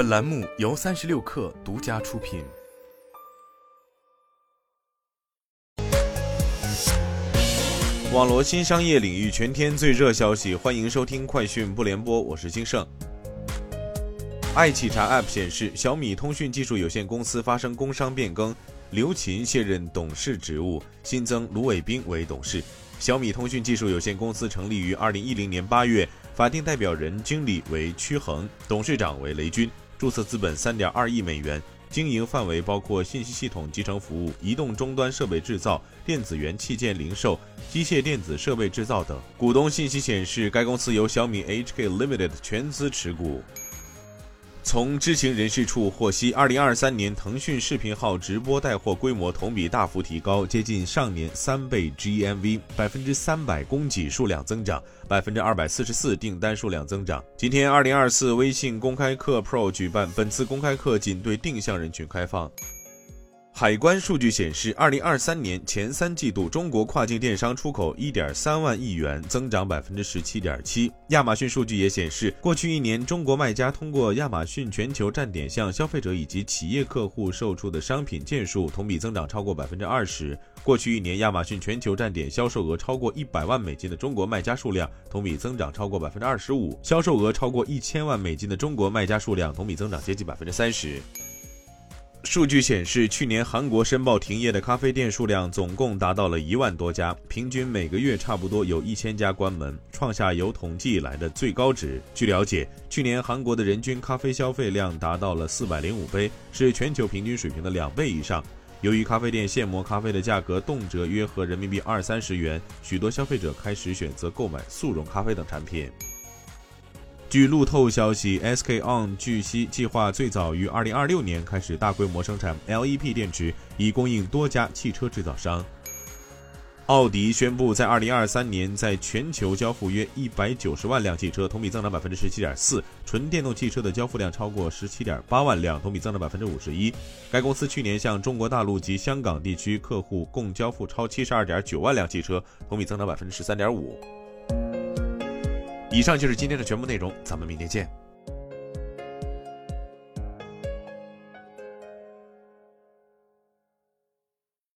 本栏目由三十六氪独家出品。网络新商业领域全天最热消息，欢迎收听快讯不联播，我是金盛。爱企查 App 显示，小米通讯技术有限公司发生工商变更，刘勤卸任董事职务，新增卢伟斌为董事。小米通讯技术有限公司成立于二零一零年八月，法定代表人、经理为曲恒，董事长为雷军，注册资本三点二亿美元，经营范围包括信息系统集成服务、移动终端设备制造、电子元器件零售、机械电子设备制造等。股东信息显示，该公司由小米 HK Limited 全资持股。从知情人士处获悉，二零二三年腾讯视频号直播带货规模同比大幅提高，接近上年三倍 GMV，百分之三百供给数量增长，百分之二百四十四订单数量增长。今天，二零二四微信公开课 Pro 举办，本次公开课仅对定向人群开放。海关数据显示，二零二三年前三季度，中国跨境电商出口一点三万亿元，增长百分之十七点七。亚马逊数据也显示，过去一年，中国卖家通过亚马逊全球站点向消费者以及企业客户售出的商品件数同比增长超过百分之二十。过去一年，亚马逊全球站点销售额超过一百万美金的中国卖家数量同比增长超过百分之二十五，销售额超过一千万美金的中国卖家数量同比增长接近百分之三十。数据显示，去年韩国申报停业的咖啡店数量总共达到了一万多家，平均每个月差不多有一千家关门，创下有统计以来的最高值。据了解，去年韩国的人均咖啡消费量达到了四百零五杯，是全球平均水平的两倍以上。由于咖啡店现磨咖啡的价格动辄约合人民币二三十元，许多消费者开始选择购买速溶咖啡等产品。据路透消息，SK On 据悉计划最早于二零二六年开始大规模生产 LEP 电池，以供应多家汽车制造商。奥迪宣布，在二零二三年在全球交付约一百九十万辆汽车，同比增长百分之十七点四；纯电动汽车的交付量超过十七点八万辆，同比增长百分之五十一。该公司去年向中国大陆及香港地区客户共交付超七十二点九万辆汽车，同比增长百分之十三点五。以上就是今天的全部内容，咱们明天见。